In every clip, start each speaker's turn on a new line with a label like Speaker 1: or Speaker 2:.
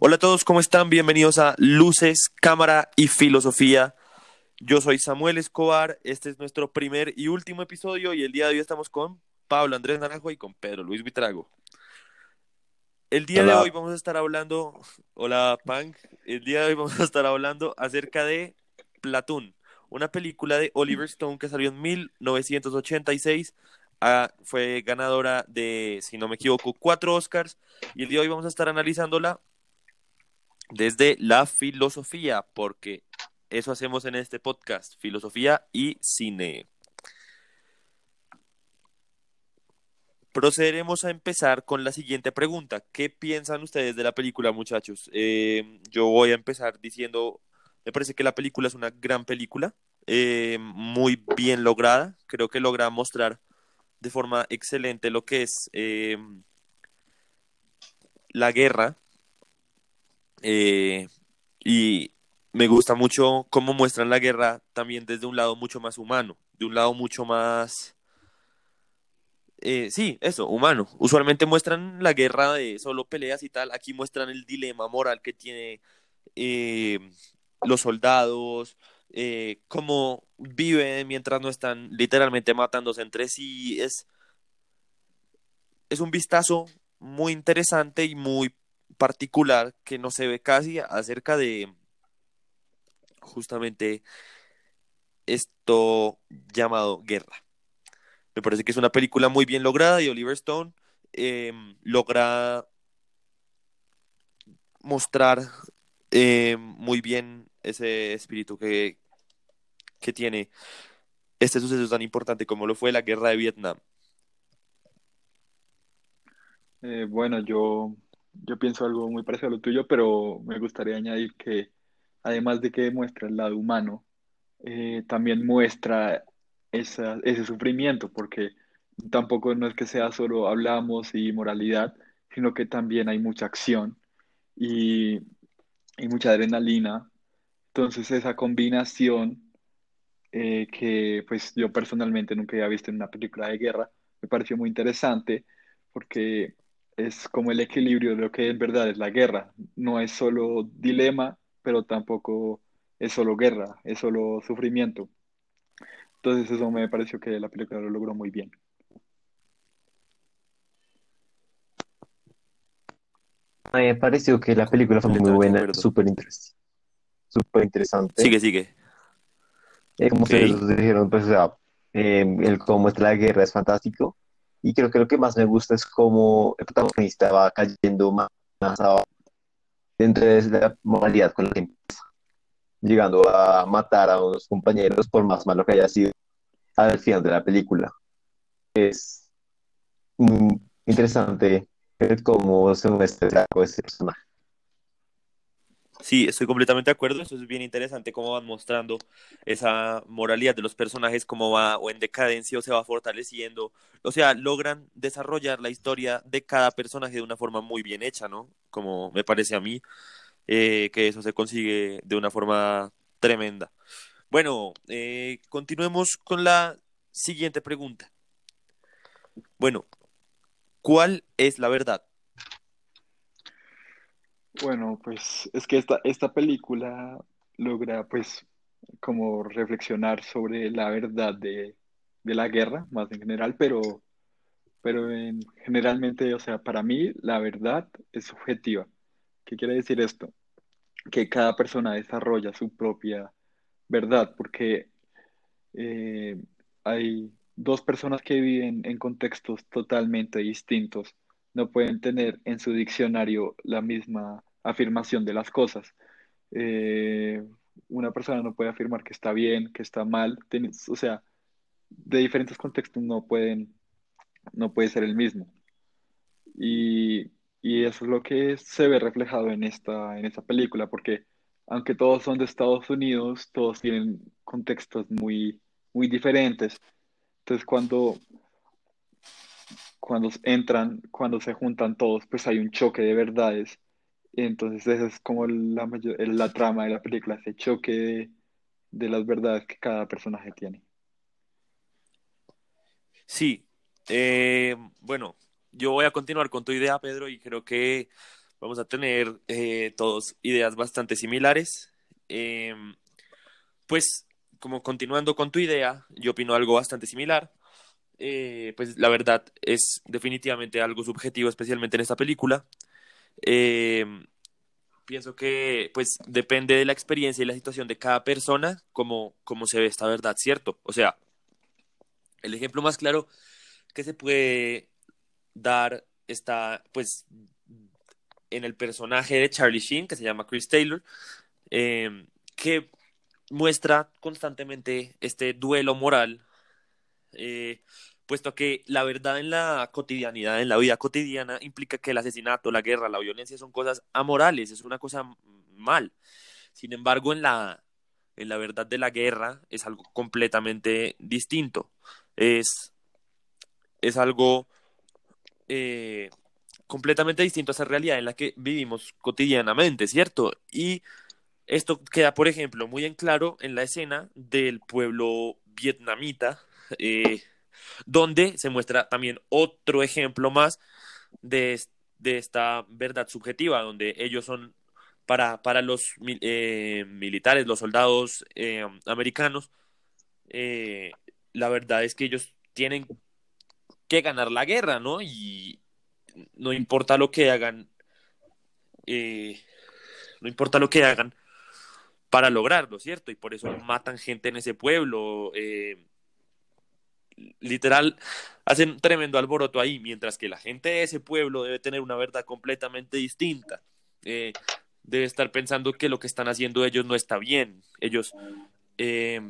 Speaker 1: Hola a todos, ¿cómo están? Bienvenidos a Luces, Cámara y Filosofía. Yo soy Samuel Escobar, este es nuestro primer y último episodio y el día de hoy estamos con Pablo Andrés Naranjo y con Pedro Luis Vitrago. El día de hoy vamos a estar hablando, hola Punk, el día de hoy vamos a estar hablando acerca de Platoon, una película de Oliver Stone que salió en 1986 Ah, fue ganadora de, si no me equivoco, cuatro Oscars y el día de hoy vamos a estar analizándola desde la filosofía, porque eso hacemos en este podcast, filosofía y cine. Procederemos a empezar con la siguiente pregunta. ¿Qué piensan ustedes de la película, muchachos? Eh, yo voy a empezar diciendo, me parece que la película es una gran película, eh, muy bien lograda. Creo que logra mostrar de forma excelente lo que es eh, la guerra. Eh, y me gusta mucho cómo muestran la guerra también desde un lado mucho más humano, de un lado mucho más... Eh, sí, eso, humano. Usualmente muestran la guerra de solo peleas y tal. Aquí muestran el dilema moral que tiene los soldados, eh, cómo viven mientras no están literalmente matándose entre sí. Es, es un vistazo muy interesante y muy particular que no se ve casi acerca de justamente esto llamado guerra. Me parece que es una película muy bien lograda y Oliver Stone em, logra mostrar em, muy bien ese espíritu que, que tiene este suceso tan importante como lo fue la guerra de Vietnam?
Speaker 2: Eh, bueno, yo, yo pienso algo muy parecido a lo tuyo, pero me gustaría añadir que además de que muestra el lado humano, eh, también muestra ese sufrimiento, porque tampoco no es que sea solo hablamos y moralidad, sino que también hay mucha acción y, y mucha adrenalina. Entonces esa combinación eh, que pues yo personalmente nunca había visto en una película de guerra. Me pareció muy interesante porque es como el equilibrio de lo que en verdad es la guerra. No es solo dilema, pero tampoco es solo guerra, es solo sufrimiento. Entonces eso me pareció que la película lo logró muy bien.
Speaker 3: me pareció que la película fue muy buena, súper interesante. Súper interesante.
Speaker 1: Sigue, sigue.
Speaker 3: Eh, como ustedes dijeron, pues, o sea, em, el cómo está la guerra es fantástico. Y creo que lo que más me gusta es cómo el protagonista va cayendo más, abajo dentro de la moralidad con la que empieza, llegando a matar a unos compañeros por más malo que haya sido al final de la película. Es muy interesante ver cómo se muestra ese personaje.
Speaker 1: Sí, estoy completamente de acuerdo. Eso es bien interesante cómo van mostrando esa moralidad de los personajes, cómo va o en decadencia o se va fortaleciendo. O sea, logran desarrollar la historia de cada personaje de una forma muy bien hecha, ¿no? Como me parece a mí, eh, que eso se consigue de una forma tremenda. Bueno, eh, continuemos con la siguiente pregunta. Bueno, ¿cuál es la verdad?
Speaker 2: Bueno, pues es que esta, esta película logra pues como reflexionar sobre la verdad de, de la guerra, más en general, pero, pero en, generalmente, o sea, para mí la verdad es subjetiva. ¿Qué quiere decir esto? Que cada persona desarrolla su propia verdad, porque eh, hay dos personas que viven en contextos totalmente distintos no pueden tener en su diccionario la misma afirmación de las cosas. Eh, una persona no puede afirmar que está bien, que está mal, o sea, de diferentes contextos no pueden, no puede ser el mismo. Y, y eso es lo que se ve reflejado en esta, en esta película, porque aunque todos son de Estados Unidos, todos tienen contextos muy, muy diferentes. Entonces, cuando cuando entran, cuando se juntan todos, pues hay un choque de verdades. entonces esa es como la, mayor, la trama de la película, ese choque de, las verdades que cada personaje tiene.
Speaker 1: Sí, eh, bueno, yo voy a continuar con tu idea, Pedro, y creo que vamos a tener eh, todos ideas bastante similares. Em, pues, como continuando con tu idea, yo opino algo bastante similar. Eh, pues la verdad es definitivamente algo subjetivo, especialmente en esta película. Em, pienso que pues depende de la experiencia y la situación de cada persona cómo, cómo se ve esta verdad, ¿cierto? O sea, el ejemplo más claro que se puede dar está pues en el personaje de Charlie Sheen, que se llama Chris Taylor, em, que muestra constantemente este duelo moral, eh, puesto que la verdad en la cotidianidad, en la vida cotidiana, implica que el asesinato, la guerra, la violencia son cosas amorales, es una cosa mal. Sin embargo, en la, en la verdad de la guerra es algo completamente distinto. Es, es algo eh, completamente distinto a esa realidad en la que vivimos cotidianamente, ¿cierto? Y esto queda, por ejemplo, muy en claro en la escena del pueblo vietnamita, eh, donde se muestra también otro ejemplo más de, de esta verdad subjetiva, donde ellos son para, para los eh, militares, los soldados eh, americanos, la verdad es que ellos tienen que ganar la guerra, ¿no? Y no importa lo que hagan, no importa lo que hagan, para lograrlo, ¿cierto? Y por eso matan gente en ese pueblo. Eh, literal, hacen tremendo alboroto ahí, mientras que la gente de ese pueblo debe tener una verdad completamente distinta. Eh, debe estar pensando que lo que están haciendo ellos no está bien. Ellos, eh,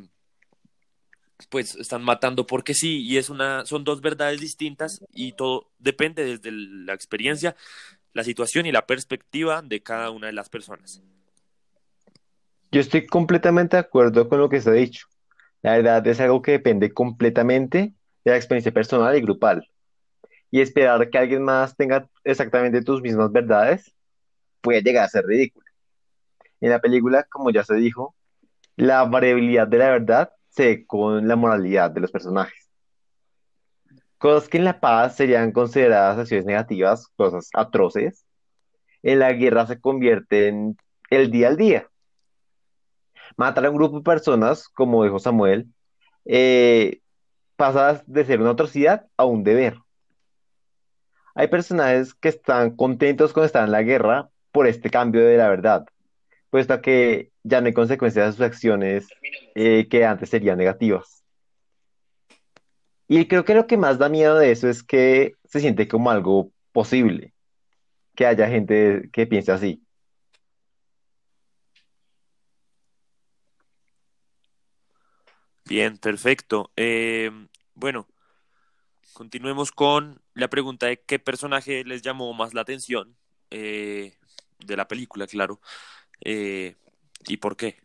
Speaker 1: pues, están matando porque sí, y es una, son dos verdades distintas y todo depende desde la experiencia, la situación y la perspectiva de cada una de las personas.
Speaker 3: Yo estoy completamente de acuerdo con lo que se ha dicho. La verdad es algo que depende completamente de la experiencia personal y grupal. Y esperar que alguien más tenga exactamente tus mismas verdades puede llegar a ser ridículo. En la película, como ya se dijo, la variabilidad de la verdad se con la moralidad de los personajes. Cosas que en la paz serían consideradas acciones negativas, cosas atroces, en la guerra se convierten el día al día matar a un grupo de personas, como dijo Samuel, eh, pasa de ser una atrocidad a un deber. Hay personajes que están contentos con estar en la guerra por este cambio de la verdad, puesto que ya no hay consecuencias de sus acciones eh, que antes serían negativas. Y creo que lo que más da miedo de eso es que se siente como algo posible, que haya gente que piense así.
Speaker 1: Bien, perfecto. Eh, bueno, continuemos con la pregunta de qué personaje les llamó más la atención eh, de la película, claro, eh, y por qué.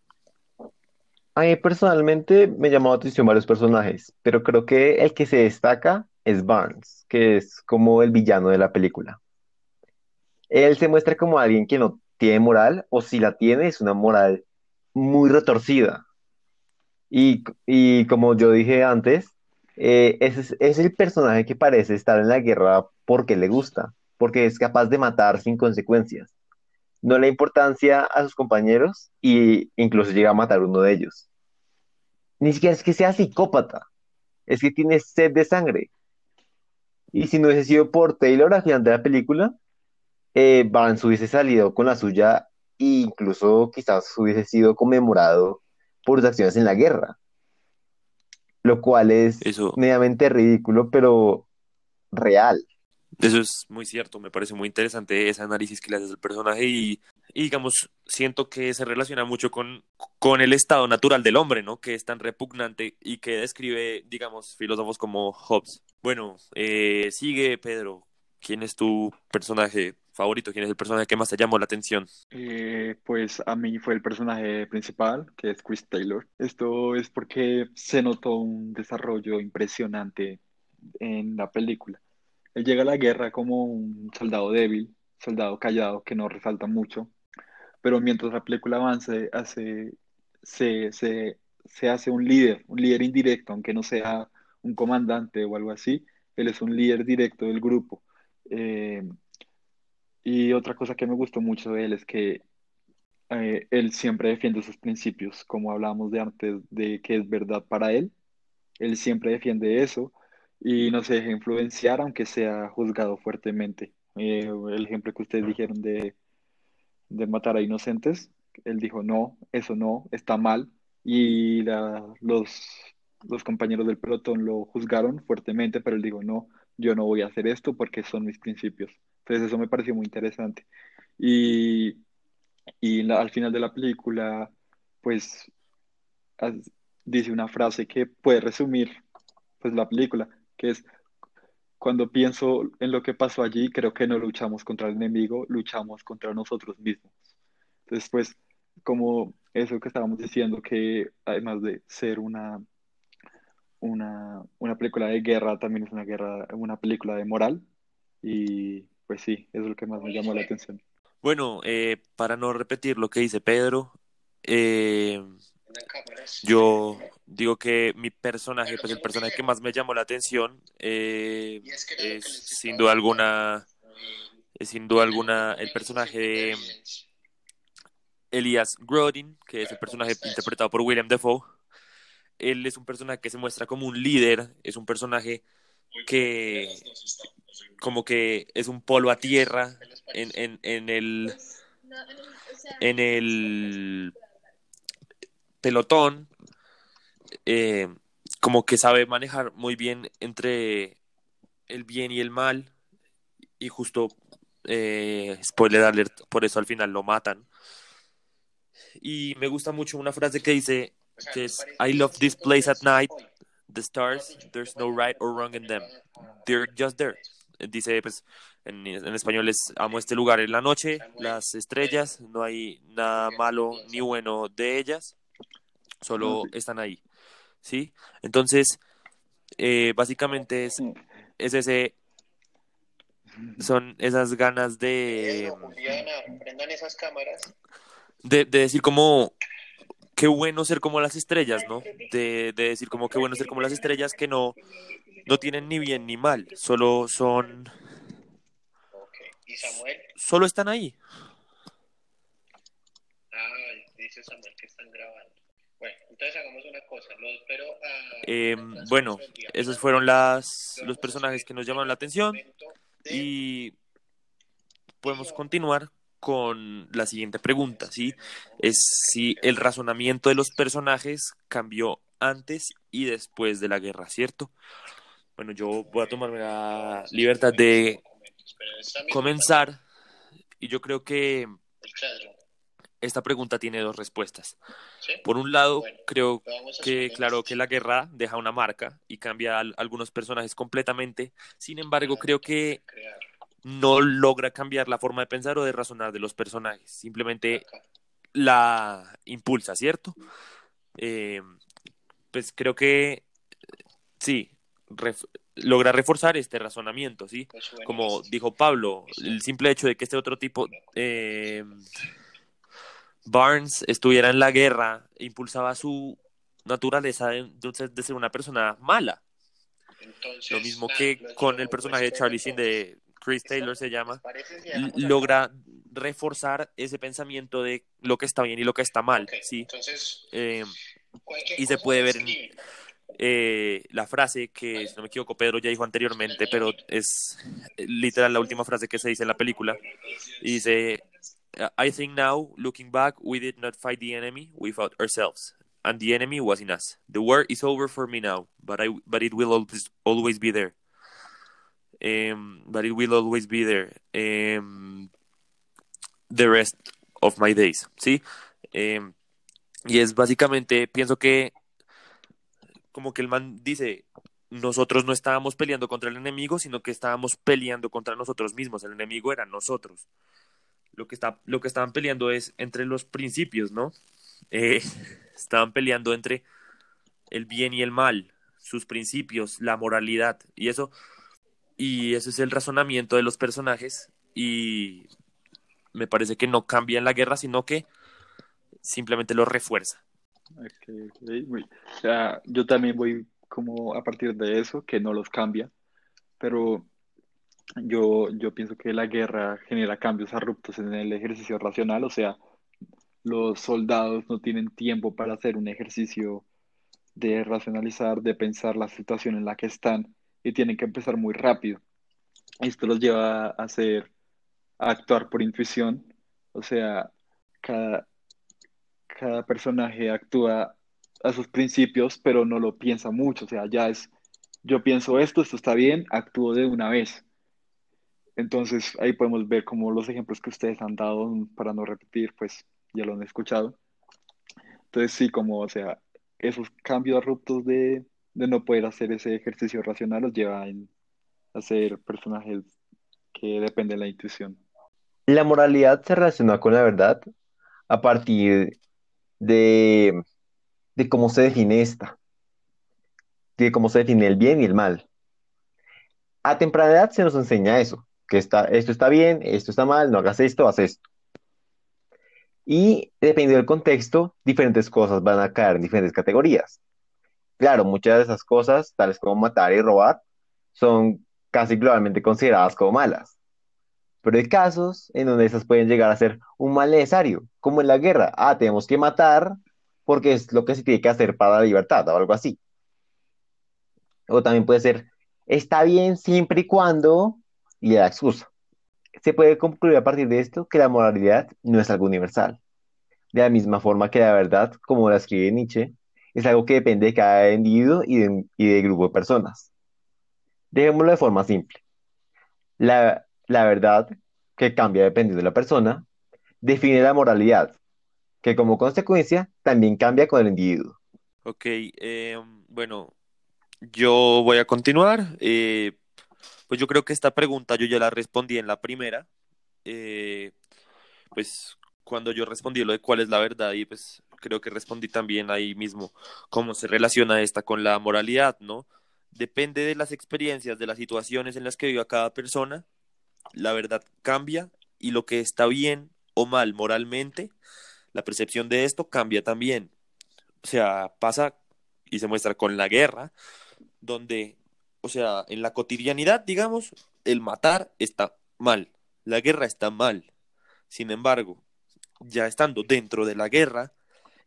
Speaker 3: A mí personalmente me llamó la atención varios personajes, pero creo que el que se destaca es Barnes, que es como el villano de la película. Él se muestra como alguien que no tiene moral, o si la tiene, es una moral muy retorcida y, como yo dije antes, eh, es, es, el personaje que parece estar en la guerra porque le gusta, porque es capaz de matar sin consecuencias. No le importancia a sus compañeros e incluso llega a matar uno de ellos. Ni siquiera es que sea psicópata, es que tiene sed de sangre. Y si no hubiese sido por Taylor al final de la película, eh, Barnes hubiese salido con la suya e incluso quizás hubiese sido conmemorado por sus acciones en la guerra. Lo cual es mediamente ridículo, pero real.
Speaker 1: Eso es muy cierto, me parece muy interesante ese análisis que le haces al personaje y, digamos, siento que se relaciona mucho con, con el estado natural del hombre, ¿no? Que es tan repugnante y que describe, digamos, filósofos como Hobbes. Bueno, eh, sigue Pedro, ¿quién es tu personaje favorito? ¿Quién es el personaje que más te llamó la atención?
Speaker 2: Eh, pues a mí fue el personaje principal, que es Chris Taylor. Esto es porque se notó un desarrollo impresionante en la película. Él llega a la guerra como un soldado débil, soldado callado, que no resalta mucho, pero mientras la película avance, hace, se, se, se hace un líder, un líder indirecto, aunque no sea un comandante o algo así, él es un líder directo del grupo. Eh, Y otra cosa que me gustó mucho de él es que eh, él siempre defiende sus principios, como hablábamos de antes, de que es verdad para él. Él siempre defiende eso y no se deja influenciar, aunque sea juzgado fuertemente. Eh, el ejemplo que ustedes dijeron de, de matar a inocentes, él dijo, no, eso no, está mal. Y la- los, los compañeros del pelotón lo juzgaron fuertemente, pero él dijo, no, yo no voy a hacer esto porque son mis principios. Entonces eso me pareció muy interesante. Y, y al final de la película, pues dice una frase que puede resumir pues la película, que es cuando pienso en lo que pasó allí, creo que no luchamos contra el enemigo, luchamos contra nosotros mismos. Entonces, pues, como eso que estábamos diciendo, que además de ser una, una, una película de guerra, también es una guerra, una película de moral. Y pues sí, es lo que más me llamó la atención.
Speaker 1: Bueno, eh, para no repetir lo que dice Pedro, eh, yo digo que mi personaje, pues el personaje que más me llamó la atención eh, es sin duda alguna, es sin duda alguna el personaje de Elias Grodin, que es el personaje interpretado por William Defoe. Él es un personaje que se muestra como un líder, es un personaje que como que es un polo a tierra en, en, en el en el pelotón, eh, como que sabe manejar muy bien entre el bien y el mal, y justo, eh, spoiler alert, por eso al final lo matan. Y me gusta mucho una frase que dice, que es, I love this place at night, the stars, there's no right or wrong in them, they're just there. Dice, pues, en, en español es, amo este lugar en la noche, las estrellas, no hay nada malo ni bueno de ellas, solo están ahí, ¿sí? Entonces, eh, básicamente es, es ese, son esas ganas de,
Speaker 4: Juliana, prendan esas cámaras.
Speaker 1: de, de decir como, qué bueno ser como las estrellas, ¿no? De, de decir como, qué bueno ser como las estrellas que no, no tienen ni bien ni mal, solo son.
Speaker 4: ¿Y Samuel?
Speaker 1: solo están ahí.
Speaker 4: Ah, dice Samuel que están grabando. Bueno, entonces hagamos una cosa. Lo espero a...
Speaker 1: Eh,
Speaker 4: a-
Speaker 1: bueno, esos fueron las, los personajes que nos llamaron la atención y podemos continuar con la siguiente pregunta, ¿sí? Es si el razonamiento de los personajes cambió antes y después de la guerra, ¿cierto? Bueno, yo voy a tomarme la libertad de comenzar y yo creo que esta pregunta tiene dos respuestas. Por un lado, creo que claro que la guerra deja una marca y cambia a algunos personajes completamente. Sin embargo, creo que no logra cambiar la forma de pensar o de razonar de los personajes. Simplemente la impulsa, ¿cierto? Eh, pues creo que sí, ref- logra reforzar este razonamiento, ¿sí? Como dijo Pablo, el simple hecho de que este otro tipo, eh, Barnes, estuviera en la guerra, impulsaba su naturaleza de, ser una persona mala.
Speaker 4: entonces,
Speaker 1: Lo mismo que con el personaje de Charlie Sheen de Chris. Taylor se
Speaker 4: ¿Les
Speaker 1: llama, logra reforzar ese pensamiento de lo que está bien y lo que está mal, ¿sí?
Speaker 4: Entonces,
Speaker 1: Eh, y se puede ver en- eh, la frase que, si no me equivoco, Pedro ya dijo anteriormente, pero es literal la última frase que se dice en la película. Y dice, I think now, looking back, we did not fight the enemy, we fought ourselves. And the enemy was in us. The war is over for me now, but, I, but it will always, always be there. Um, but it will always be there. Um, the rest of my days. ¿Sí? Um, y es básicamente, pienso que como que el man dice, nosotros no estábamos peleando contra el enemigo, sino que estábamos peleando contra nosotros mismos. El enemigo era nosotros. Lo que, está, lo que estaban peleando es entre los principios, ¿no? Eh, estaban peleando entre el bien y el mal, sus principios, la moralidad, y eso, y eso es el razonamiento de los personajes, y me parece que no cambia en la guerra, sino que simplemente lo refuerza.
Speaker 2: O sea, yo también voy como a partir de eso, que no los cambia, pero Yo, yo pienso que la guerra genera cambios abruptos en el ejercicio racional, o sea, los soldados no tienen tiempo para hacer un ejercicio de racionalizar, de pensar la situación en la que están y tienen que empezar muy rápido. Esto los lleva a hacer, a actuar por intuición, o sea, cada, cada personaje actúa a sus principios, pero no lo piensa mucho, o sea, ya es, yo pienso esto, esto está bien, actúo de una vez. Entonces ahí podemos ver como los ejemplos que ustedes han dado, para no repetir, pues ya lo han escuchado. Entonces sí, como, o sea, esos cambios abruptos de, de no poder hacer ese ejercicio racional los llevan a ser personajes que dependen de la intuición.
Speaker 3: La moralidad se relaciona con la verdad a partir de, de cómo se define esta, de cómo se define el bien y el mal. A temprana edad se nos enseña eso, que está, esto está bien, esto está mal, no hagas esto, haz esto. Y dependiendo del contexto, diferentes cosas van a caer en diferentes categorías. Claro, muchas de esas cosas, tales como matar y robar, son casi globalmente consideradas como malas. Pero hay casos en donde esas pueden llegar a ser un mal necesario, como en la guerra. Ah, tenemos que matar porque es lo que se tiene que hacer para la libertad o algo así. O también puede ser, está bien siempre y cuando, y le da excusa. Se puede concluir a partir de esto que la moralidad no es algo universal. De la misma forma que la verdad, como la escribe Nietzsche, es algo que depende de cada individuo y de, grupo de personas. Dejémoslo de forma simple. La, la verdad, que cambia dependiendo de la persona, define la moralidad, que como consecuencia también cambia con el individuo.
Speaker 1: Ok, eh, bueno, yo voy a continuar. Eh, pues yo creo que esta pregunta yo ya la respondí en la primera. Eh, pues cuando yo respondí lo de cuál es la verdad y pues creo que respondí también ahí mismo cómo se relaciona esta con la moralidad, ¿no? Depende de las experiencias, de las situaciones en las que viva cada persona, la verdad cambia y lo que está bien o mal moralmente, la percepción de esto cambia también. O sea, pasa y se muestra con la guerra, donde, o sea, en la cotidianidad, digamos, el matar está mal, la guerra está mal. Sin embargo, ya estando dentro de la guerra,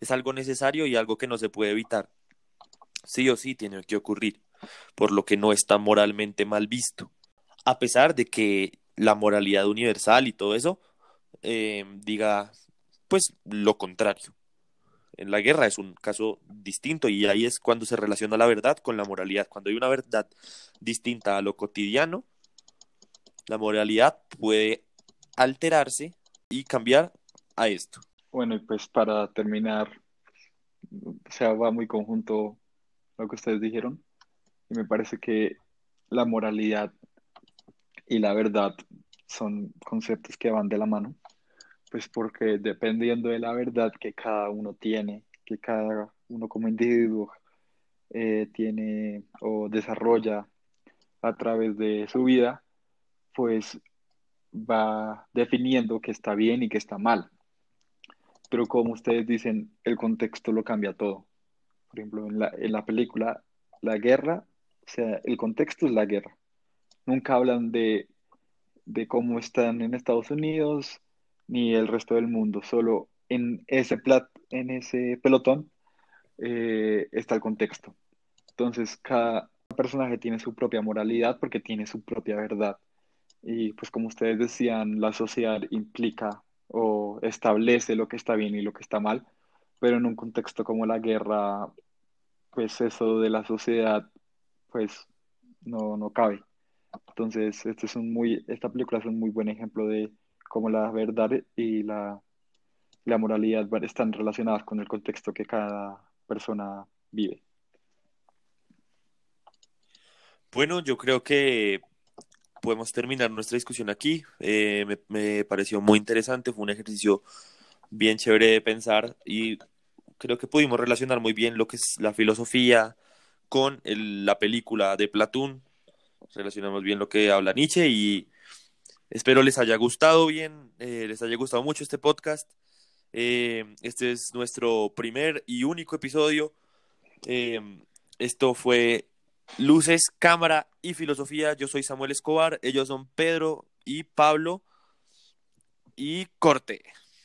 Speaker 1: es algo necesario y algo que no se puede evitar. Sí o sí tiene que ocurrir, por lo que no está moralmente mal visto. A pesar de que la moralidad universal y todo eso eh, diga, pues, lo contrario. En la guerra es un caso distinto y ahí es cuando se relaciona la verdad con la moralidad. Cuando hay una verdad distinta a lo cotidiano, la moralidad puede alterarse y cambiar a esto.
Speaker 2: Bueno, y pues para terminar, o sea, va muy conjunto lo que ustedes dijeron. Y me parece que la moralidad y la verdad son conceptos que van de la mano, pues porque dependiendo de la verdad que cada uno tiene, que cada uno como individuo eh, tiene o desarrolla a través de su vida, pues va definiendo que está bien y que está mal. Pero como ustedes dicen, el contexto lo cambia todo. Por ejemplo, en la, en la película, la guerra, o sea, el contexto es la guerra. Nunca hablan de, de cómo están en Estados Unidos ni el resto del mundo, solo en ese, plat, en ese pelotón eh, está el contexto. Entonces, cada personaje tiene su propia moralidad porque tiene su propia verdad. Y pues como ustedes decían, la sociedad implica o establece lo que está bien y lo que está mal, pero en un contexto como la guerra, pues eso de la sociedad, pues no, no cabe. Entonces, este es un muy, esta película es un muy buen ejemplo de cómo la verdad y la, la moralidad están relacionadas con el contexto que cada persona vive.
Speaker 1: Bueno, yo creo que podemos terminar nuestra discusión aquí. Eh, me, me, pareció muy interesante, fue un ejercicio bien chévere de pensar y creo que pudimos relacionar muy bien lo que es la filosofía con el, la película de Platón. Relacionamos bien lo que habla Nietzsche y espero les haya gustado bien, eh, les haya gustado mucho este podcast. Eh, este es nuestro primer y único episodio. Eh, esto fue Luces, cámara y filosofía. Yo soy Samuel Escobar, ellos son Pedro y Pablo. Y corte.